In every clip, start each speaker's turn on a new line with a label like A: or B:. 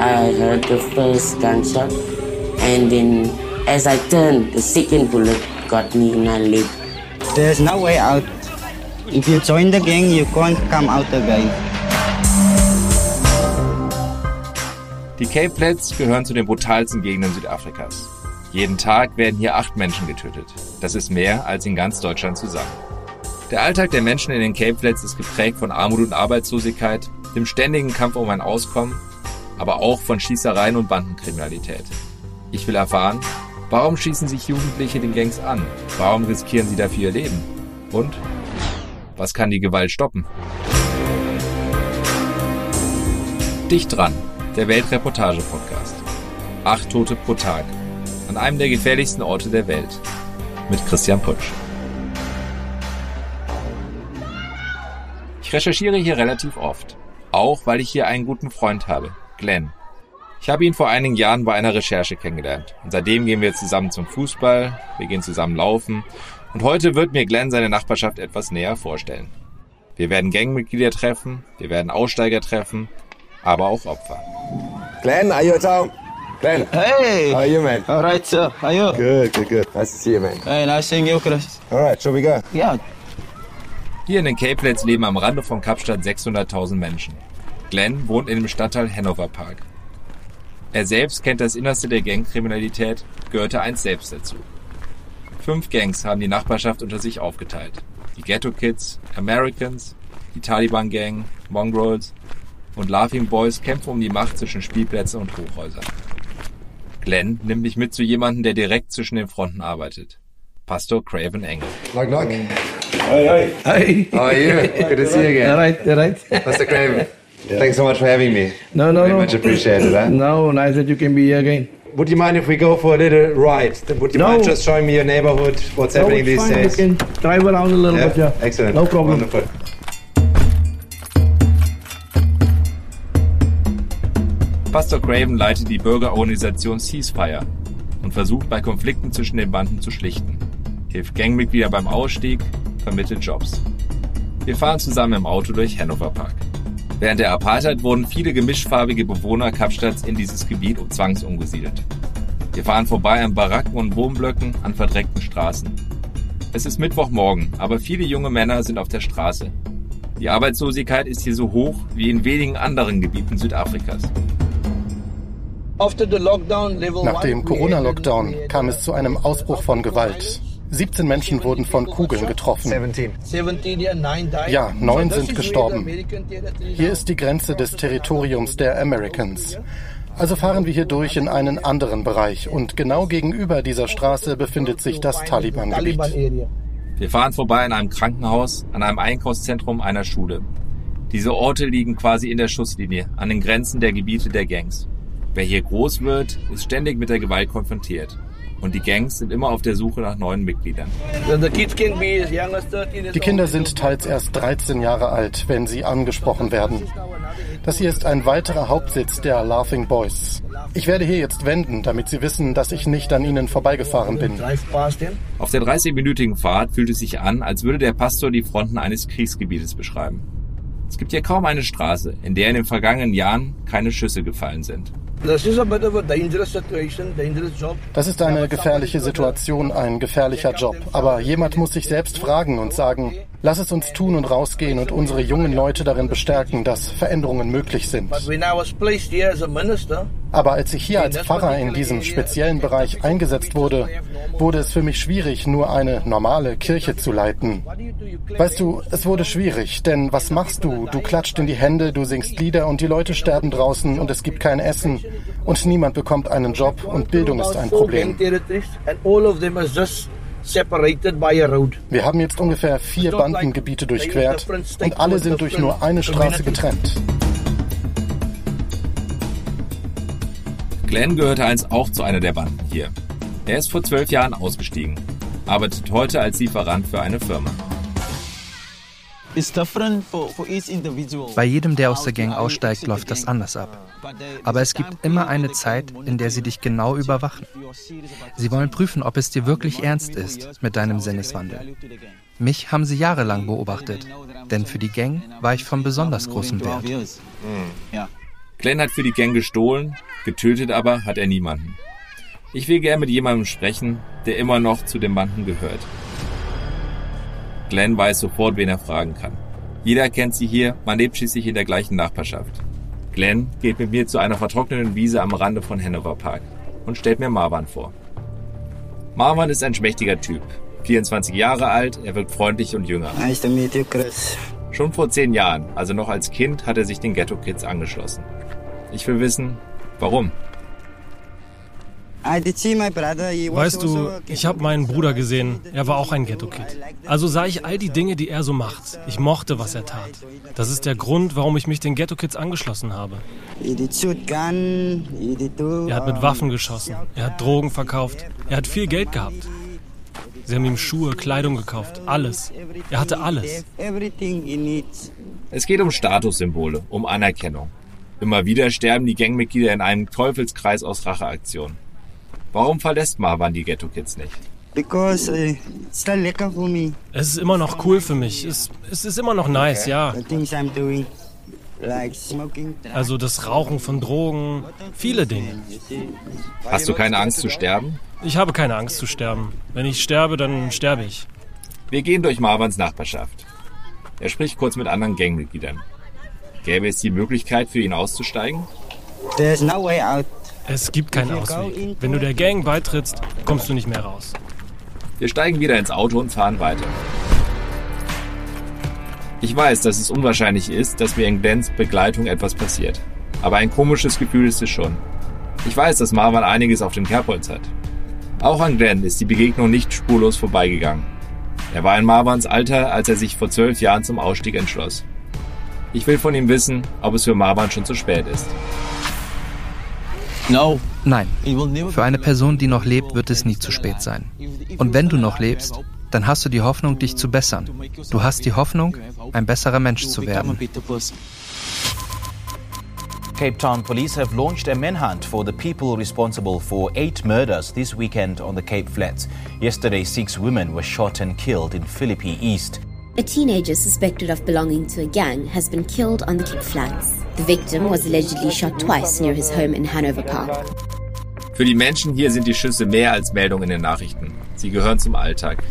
A: I heard the first gunshot, and then as I turned, the second bullet got me in my leg.
B: There's no way out. If you join the gang, you can't come out again.
C: Die Cape Flats gehören zu den brutalsten Gegenden Südafrikas. Jeden Tag werden hier acht Menschen getötet. Das ist mehr als in ganz Deutschland zusammen. Der Alltag der Menschen in den Cape Flats ist geprägt von Armut und Arbeitslosigkeit, dem ständigen Kampf um ein Auskommen, aber auch von Schießereien und Bandenkriminalität. Ich will erfahren, warum schießen sich Jugendliche den Gangs an? Warum riskieren sie dafür ihr Leben? Und was kann die Gewalt stoppen? Dicht dran, der Weltreportage-Podcast. Acht Tote pro Tag. An einem der gefährlichsten Orte der Welt. Mit Christian Putsch. Ich recherchiere hier relativ oft. Auch weil ich hier einen guten Freund habe, Glenn. Ich habe ihn vor einigen Jahren bei einer Recherche kennengelernt. Und seitdem gehen wir zusammen zum Fußball, wir gehen zusammen laufen und heute wird mir Glenn seine Nachbarschaft etwas näher vorstellen. Wir werden Gangmitglieder treffen, wir werden Aussteiger treffen, aber auch Opfer.
D: Glenn, are you at home? Glenn.
B: Hey!
D: How are you, man?
B: All right, sir. How are you?
D: Good, good, good. Nice to see you, man.
B: Hey, nice seeing you, Chris.
D: All right, shall we go?
B: Yeah.
C: Hier in den Cape Flats leben am Rande von Kapstadt 600.000 Menschen. Glenn wohnt in dem Stadtteil Hanover Park. Er selbst kennt das Innerste der Gangkriminalität, gehörte einst selbst dazu. Fünf Gangs haben die Nachbarschaft unter sich aufgeteilt. Die Ghetto Kids, Americans, die Taliban Gang, Mongrels und Laughing Boys kämpfen um die Macht zwischen Spielplätzen und Hochhäusern. Glenn nimmt mich mit zu jemandem, der direkt zwischen den Fronten arbeitet. Pastor Craven Engel.
D: Knock, knock. Hi, hi.
E: Hi.
D: How are you? Good to see you again.
E: All right, all right.
D: Pastor Craven, thanks so much for having me.
E: No, no,
D: Very
E: no.
D: much appreciated, huh?
E: No, nice that you can be here again.
D: Would you mind if we go for a little ride? Would you
E: No.
D: mind just showing me your neighborhood, what's
E: No,
D: happening these
E: fine.
D: days?
E: You can drive around a little
D: yeah?
E: bit, yeah.
D: Excellent.
E: No problem.
D: Wonderful.
C: Pastor Craven leitet die Bürgerorganisation Ceasefire und versucht bei Konflikten zwischen den Banden zu schlichten. Hilft Gangmitglieder beim Ausstieg, vermittelt Jobs. Wir fahren zusammen im Auto durch Hanover Park. Während der Apartheid wurden viele gemischtfarbige Bewohner Kapstadts in dieses Gebiet zwangsumgesiedelt. Wir fahren vorbei an Baracken und Wohnblöcken, an verdreckten Straßen. Es ist Mittwochmorgen, aber viele junge Männer sind auf der Straße. Die Arbeitslosigkeit ist hier so hoch wie in wenigen anderen Gebieten Südafrikas.
F: Nach dem Corona-Lockdown kam es zu einem Ausbruch von Gewalt. 17 Menschen wurden von Kugeln getroffen.
D: 17.
F: Ja, neun sind gestorben. Hier ist die Grenze des Territoriums der Americans. Also fahren wir hier durch in einen anderen Bereich und genau gegenüber dieser Straße befindet sich das Taliban-Gebiet.
C: Wir fahren vorbei an einem Krankenhaus, an einem Einkaufszentrum, einer Schule. Diese Orte liegen quasi in der Schusslinie, an den Grenzen der Gebiete der Gangs. Wer hier groß wird, ist ständig mit der Gewalt konfrontiert. Und die Gangs sind immer auf der Suche nach neuen Mitgliedern.
E: The kids can be as young as 13 years
F: Die Kinder sind teils erst 13 Jahre alt, wenn sie angesprochen werden. Das hier ist ein weiterer Hauptsitz der Laughing Boys. Ich werde hier jetzt wenden, damit sie wissen, dass ich nicht an ihnen vorbeigefahren bin.
C: Auf der 30-minütigen Fahrt fühlt es sich an, als würde der Pastor die Fronten eines Kriegsgebietes beschreiben. Es gibt hier kaum eine Straße, in der in den vergangenen Jahren keine Schüsse gefallen sind.
F: Das ist eine gefährliche Situation, ein gefährlicher Job. Aber jemand muss sich selbst fragen und sagen, lass es uns tun und rausgehen und unsere jungen Leute darin bestärken, dass Veränderungen möglich sind. Aber als ich hier als Pfarrer in diesem speziellen Bereich eingesetzt wurde, wurde es für mich schwierig, nur eine normale Kirche zu leiten. Weißt du, es wurde schwierig, denn was machst du? Du klatscht in die Hände, du singst Lieder und die Leute sterben draußen und es gibt kein Essen und niemand bekommt einen Job und Bildung ist ein Problem. Wir haben jetzt ungefähr vier Bandengebiete durchquert und alle sind durch nur eine Straße getrennt.
C: Glenn gehörte einst auch zu einer der Banden hier. Er ist vor zwölf Jahren ausgestiegen, arbeitet heute als Lieferant für eine Firma.
G: Bei jedem, der aus der Gang aussteigt, läuft das anders ab. Aber es gibt immer eine Zeit, in der sie dich genau überwachen. Sie wollen prüfen, ob es dir wirklich ernst ist mit deinem Sinneswandel. Mich haben sie jahrelang beobachtet, denn für die Gang war ich von besonders großem Wert.
C: Glenn hat für die Gang gestohlen, getötet aber hat er niemanden. Ich will gern mit jemandem sprechen, der immer noch zu den Banden gehört. Glenn weiß sofort, wen er fragen kann. Jeder kennt sie hier, man lebt schließlich in der gleichen Nachbarschaft. Glenn geht mit mir zu einer vertrockneten Wiese am Rande von Hanover Park und stellt mir Marwan vor. Marwan ist ein schmächtiger Typ. 24 Jahre alt, er wirkt freundlich und jünger.
B: Nice to meet you, Chris.
C: Schon vor zehn Jahren, also noch als Kind, hat er sich den Ghetto Kids angeschlossen. Ich will wissen, warum.
H: Weißt du, ich habe meinen Bruder gesehen. Er war auch ein Ghetto-Kid. Also sah ich all die Dinge, die er so macht. Ich mochte, was er tat. Das ist der Grund, warum ich mich den Ghetto-Kids angeschlossen habe. Er hat mit Waffen geschossen. Er hat Drogen verkauft. Er hat viel Geld gehabt. Sie haben ihm Schuhe, Kleidung gekauft. Alles. Er hatte alles.
C: Es geht um Statussymbole, um Anerkennung. Immer wieder sterben die Gangmitglieder in einem Teufelskreis aus Racheaktionen. Warum verlässt Marwan die Ghetto Kids nicht?
B: Because uh, it's still lekker for me.
H: Es ist immer noch cool für mich. Es, es ist immer noch nice, ja.
B: The things I'm doing, like smoking.
H: Also das Rauchen von Drogen, viele Dinge.
C: Hast du keine Angst zu sterben?
H: Ich habe keine Angst zu sterben. Wenn ich sterbe, dann sterbe ich.
C: Wir gehen durch Marwans Nachbarschaft. Er spricht kurz mit anderen Gangmitgliedern. Gäbe es die Möglichkeit für ihn auszusteigen?
B: There's no way out.
H: Es gibt keinen Ausweg. Wenn du der Gang beitrittst, kommst du nicht mehr raus.
C: Wir steigen wieder ins Auto und fahren weiter. Ich weiß, dass es unwahrscheinlich ist, dass mir in Glens Begleitung etwas passiert. Aber ein komisches Gefühl ist es schon. Ich weiß, dass Marwan einiges auf dem Kerbholz hat. Auch an Glenn ist die Begegnung nicht spurlos vorbeigegangen. Er war in Marwans Alter, als er sich vor zwölf Jahren zum Ausstieg entschloss. Ich will von ihm wissen, ob es für Marwan schon zu spät ist.
G: Nein, für eine Person, die noch lebt, wird es nie zu spät sein. Und wenn du noch lebst, dann hast du die Hoffnung, dich zu bessern. Du hast die Hoffnung, ein besserer Mensch zu werden.
I: Cape Town police have launched a manhunt for the people responsible for eight murders this weekend on the Cape Flats. Yesterday, six women were shot and killed in Philippi East.
J: A teenager suspected of belonging to a gang has been killed on the Cape Flats. The victim was allegedly shot twice near his home in Hanover Park.
C: Für die Menschen hier sind die Schüsse mehr als Meldungen in den Nachrichten. Sie gehören zum Alltag.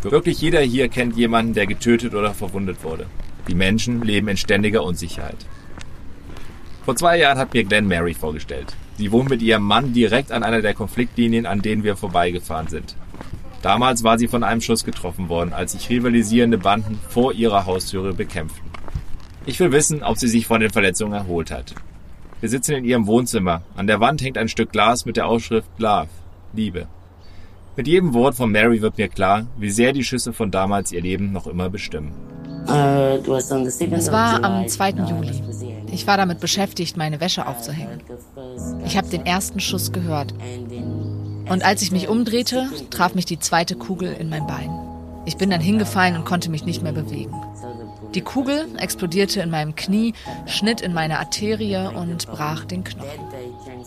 C: Wirklich jeder hier kennt jemanden, der getötet oder verwundet wurde. Die Menschen leben in ständiger Unsicherheit. Vor zwei Jahren hat mir Glenn Mary vorgestellt. Sie wohnt mit ihrem Mann direkt an einer der Konfliktlinien, an denen wir vorbeigefahren sind. Damals war sie von einem Schuss getroffen worden, als sich rivalisierende Banden vor ihrer Haustüre bekämpften. Ich will wissen, ob sie sich von den Verletzungen erholt hat. Wir sitzen in ihrem Wohnzimmer. An der Wand hängt ein Stück Glas mit der Ausschrift Love, Liebe. Mit jedem Wort von Mary wird mir klar, wie sehr die Schüsse von damals ihr Leben noch immer bestimmen.
K: Es war am 2. Juli. Ich war damit beschäftigt, meine Wäsche aufzuhängen. Ich habe den ersten Schuss gehört. Und als ich mich umdrehte, traf mich die zweite Kugel in mein Bein. Ich bin dann hingefallen und konnte mich nicht mehr bewegen. Die Kugel explodierte in meinem Knie, schnitt in meine Arterie und brach den Knochen.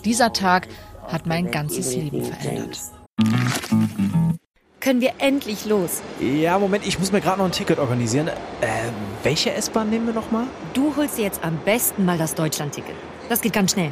K: Dieser Tag hat mein ganzes Leben verändert.
L: Können wir endlich los?
M: Ja, Moment, ich muss mir gerade noch ein Ticket organisieren. Äh, welche S-Bahn nehmen wir nochmal?
L: Du holst dir jetzt am besten mal das Deutschland-Ticket. Das geht ganz schnell.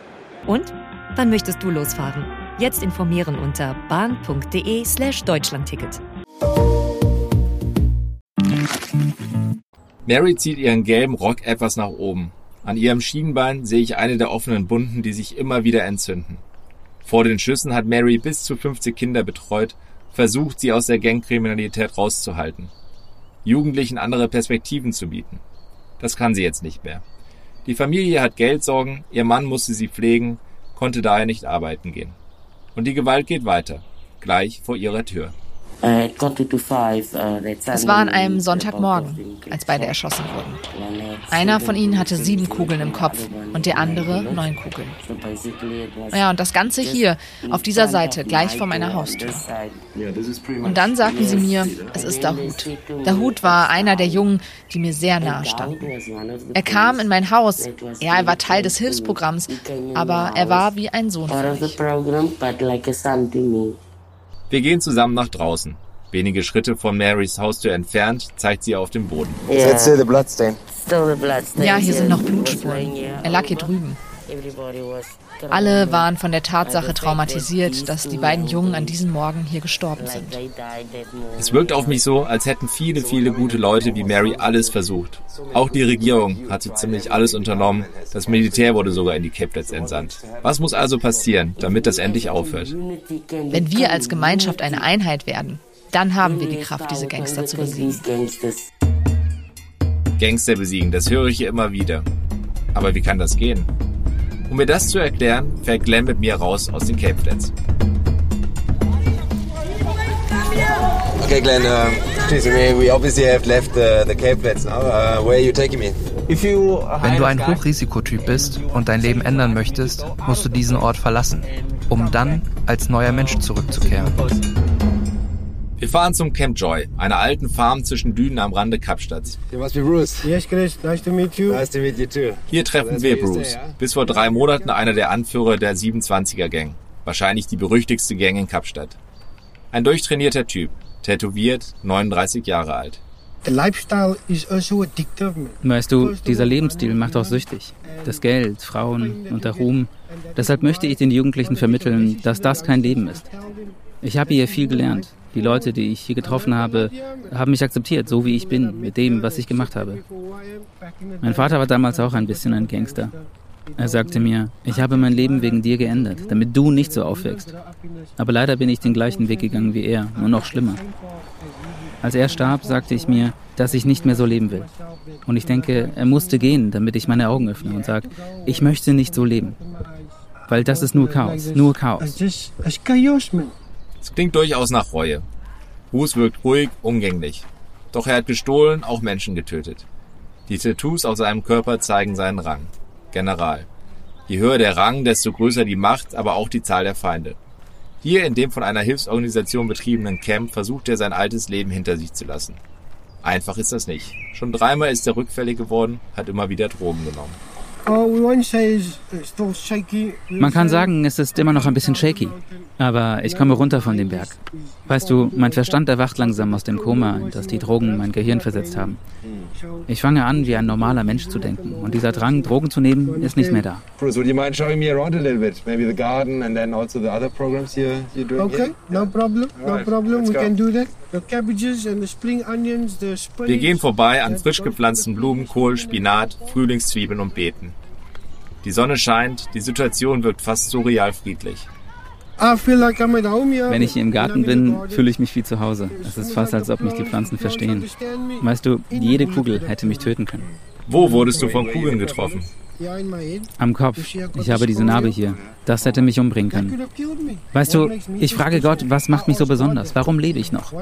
L: Und? Wann möchtest du losfahren? Jetzt informieren unter bahn.de slash Deutschlandticket.
C: Mary zieht ihren gelben Rock etwas nach oben. An ihrem Schienbein sehe ich eine der offenen Wunden, die sich immer wieder entzünden. Vor den Schüssen hat Mary bis zu 50 Kinder betreut, versucht, sie aus der Gangkriminalität rauszuhalten. Jugendlichen andere Perspektiven zu bieten. Das kann sie jetzt nicht mehr. Die Familie hat Geldsorgen, ihr Mann musste sie pflegen, konnte daher nicht arbeiten gehen. Und die Gewalt geht weiter, gleich vor ihrer Tür.
A: Uh,
K: es war an einem Sonntagmorgen, als beide erschossen wurden. Einer von ihnen hatte sieben Kugeln im Kopf und der andere neun Kugeln. Ja, und das Ganze hier, auf dieser Seite, gleich vor meiner Haustür. Und dann sagten sie mir, es ist Dahut. Dahut war einer der Jungen, die mir sehr nahe standen. Er kam in mein Haus. Ja, er war Teil des Hilfsprogramms, aber er war wie ein Sohn für mich.
C: Wir gehen zusammen nach draußen. Wenige Schritte von Marys Haustür entfernt zeigt sie auf dem Boden.
K: Ja, hier sind noch Blutspuren. Er lag hier drüben. Alle waren von der Tatsache traumatisiert, dass die beiden Jungen an diesem Morgen hier gestorben sind.
C: Es wirkt auf mich so, als hätten viele, viele gute Leute wie Mary alles versucht. Auch die Regierung hatte ziemlich alles unternommen. Das Militär wurde sogar in die Caplets entsandt. Was muss also passieren, damit das endlich aufhört?
K: Wenn wir als Gemeinschaft eine Einheit werden, dann haben wir die Kraft, diese Gangster zu besiegen.
C: Gangster besiegen, das höre ich hier immer wieder. Aber wie kann das gehen? Um mir das zu erklären, fährt Glenn mit mir raus aus den Cape Flats.
D: Okay, Glenn, uh, excuse me, we obviously have left uh, the Cape Flats now. Uh, where are you taking me?
G: Wenn du ein Hochrisikotyp bist und dein Leben ändern möchtest, musst du diesen Ort verlassen, um dann als neuer Mensch zurückzukehren.
C: Wir fahren zum Camp Joy, einer alten Farm zwischen Dünen am Rande Kapstadts.
D: You must be Bruce.
N: Yes, Chris. Nice to meet you.
D: Nice to meet you too.
C: Hier treffen wir Bruce, bis vor drei Monaten einer der Anführer der 27er Gang. Wahrscheinlich die berüchtigste Gang in Kapstadt. Ein durchtrainierter Typ, tätowiert, 39 Jahre alt.
N: Also
O: weißt du, dieser Lebensstil macht auch süchtig. Das Geld, Frauen und der Ruhm. Deshalb möchte ich den Jugendlichen vermitteln, dass das kein Leben ist. Ich habe hier viel gelernt. Die Leute, die ich hier getroffen habe, haben mich akzeptiert, so wie ich bin, mit dem, was ich gemacht habe. Mein Vater war damals auch ein bisschen ein Gangster. Er sagte mir, ich habe mein Leben wegen dir geändert, damit du nicht so aufwächst. Aber leider bin ich den gleichen Weg gegangen wie er, nur noch schlimmer. Als er starb, sagte ich mir, dass ich nicht mehr so leben will. Und ich denke, er musste gehen, damit ich meine Augen öffne und sage, ich möchte nicht so leben. Weil das ist nur Chaos, nur Chaos.
C: Es klingt durchaus nach Reue. Hus wirkt ruhig, umgänglich. Doch er hat gestohlen, auch Menschen getötet. Die Tattoos auf seinem Körper zeigen seinen Rang. General. Je höher der Rang, desto größer die Macht, aber auch die Zahl der Feinde. Hier in dem von einer Hilfsorganisation betriebenen Camp versucht er sein altes Leben hinter sich zu lassen. Einfach ist das nicht. Schon dreimal ist er rückfällig geworden, hat immer wieder Drogen genommen.
O: Man kann sagen, es ist immer noch ein bisschen shaky. Aber ich komme runter von dem Berg. Weißt du, mein Verstand erwacht langsam aus dem Koma, in das die Drogen mein Gehirn versetzt haben. Ich fange an, wie ein normaler Mensch zu denken. Und dieser Drang, Drogen zu nehmen, ist nicht mehr da.
D: Bruce, would you mind showing me around a little bit? Maybe the garden and then also the other programs you're, you're doing
N: Okay,
D: here?
N: no problem, no
D: Alright,
N: problem.
D: let's
N: We
D: go.
N: can do that. The cabbages and the spring onions, the spinach.
C: Wir gehen vorbei an frisch gepflanzten Blumenkohl, Spinat, Frühlingszwiebeln und Beeten. Die Sonne scheint, die Situation wirkt fast surreal friedlich.
N: I feel like I'm at home here.
O: Wenn ich hier im Garten bin, fühle ich mich wie zu Hause. Es ist fast, als ob mich die Pflanzen verstehen. Weißt du, jede Kugel hätte mich töten können.
C: Wo wurdest du von Kugeln getroffen?
O: Am Kopf. Ich habe diese Narbe hier. Das hätte mich umbringen können. Weißt du, ich frage Gott, was macht mich so besonders? Warum lebe ich noch?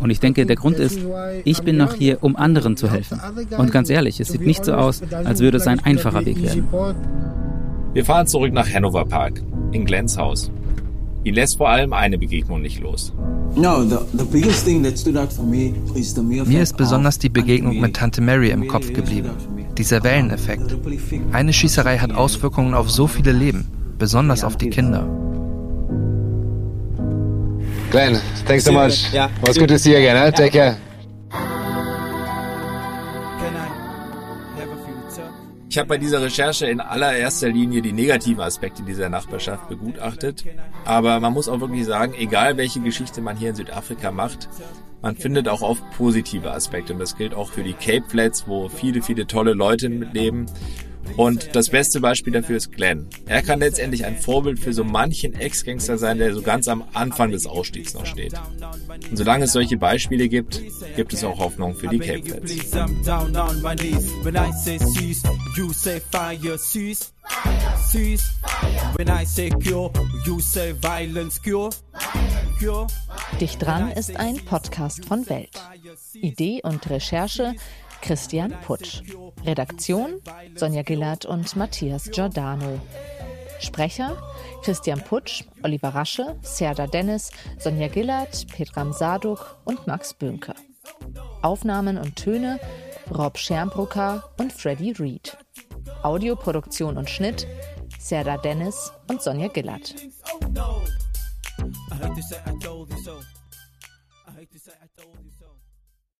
O: Und ich denke, der Grund ist, ich bin noch hier, um anderen zu helfen. Und ganz ehrlich, es sieht nicht so aus, als würde es ein einfacher Weg werden.
C: Wir fahren zurück nach Hanover Park, in Glens Haus. Ihn lässt vor allem eine Begegnung nicht los.
G: Mir ist besonders die Begegnung mit Tante Mary im Kopf geblieben. Dieser Welleneffekt. Eine Schießerei hat Auswirkungen auf so viele Leben, besonders auf die Kinder.
D: Glenn, thanks so much. Yeah. Good to see you again. Huh? Take care.
C: Ich habe bei dieser Recherche in allererster Linie die negativen Aspekte dieser Nachbarschaft begutachtet. Aber man muss auch wirklich sagen, egal welche Geschichte man hier in Südafrika macht, man findet auch oft positive Aspekte. Und das gilt auch für die Cape Flats, wo viele, viele tolle Leute mitleben. Und das beste Beispiel dafür ist Glenn. Er kann letztendlich ein Vorbild für so manchen Ex-Gangster sein, der so ganz am Anfang des Ausstiegs noch steht. Und solange es solche Beispiele gibt, gibt es auch Hoffnung für die Cape Flats.
K: Dicht dran ist ein Podcast von Welt. Idee und Recherche Christian Putsch. Redaktion Sonja Gillard und Matthias Giordano. Sprecher Christian Putsch, Oliver Rasche, Serda Dennis, Sonja Gillard, Petram Saduk und Max Böhnke. Aufnahmen und Töne Rob Schermbrucker und Freddie Reed. Audioproduktion und Schnitt Serda Dennis und Sonja Gillard. I hate to say I told you so. I hate to say I told you so.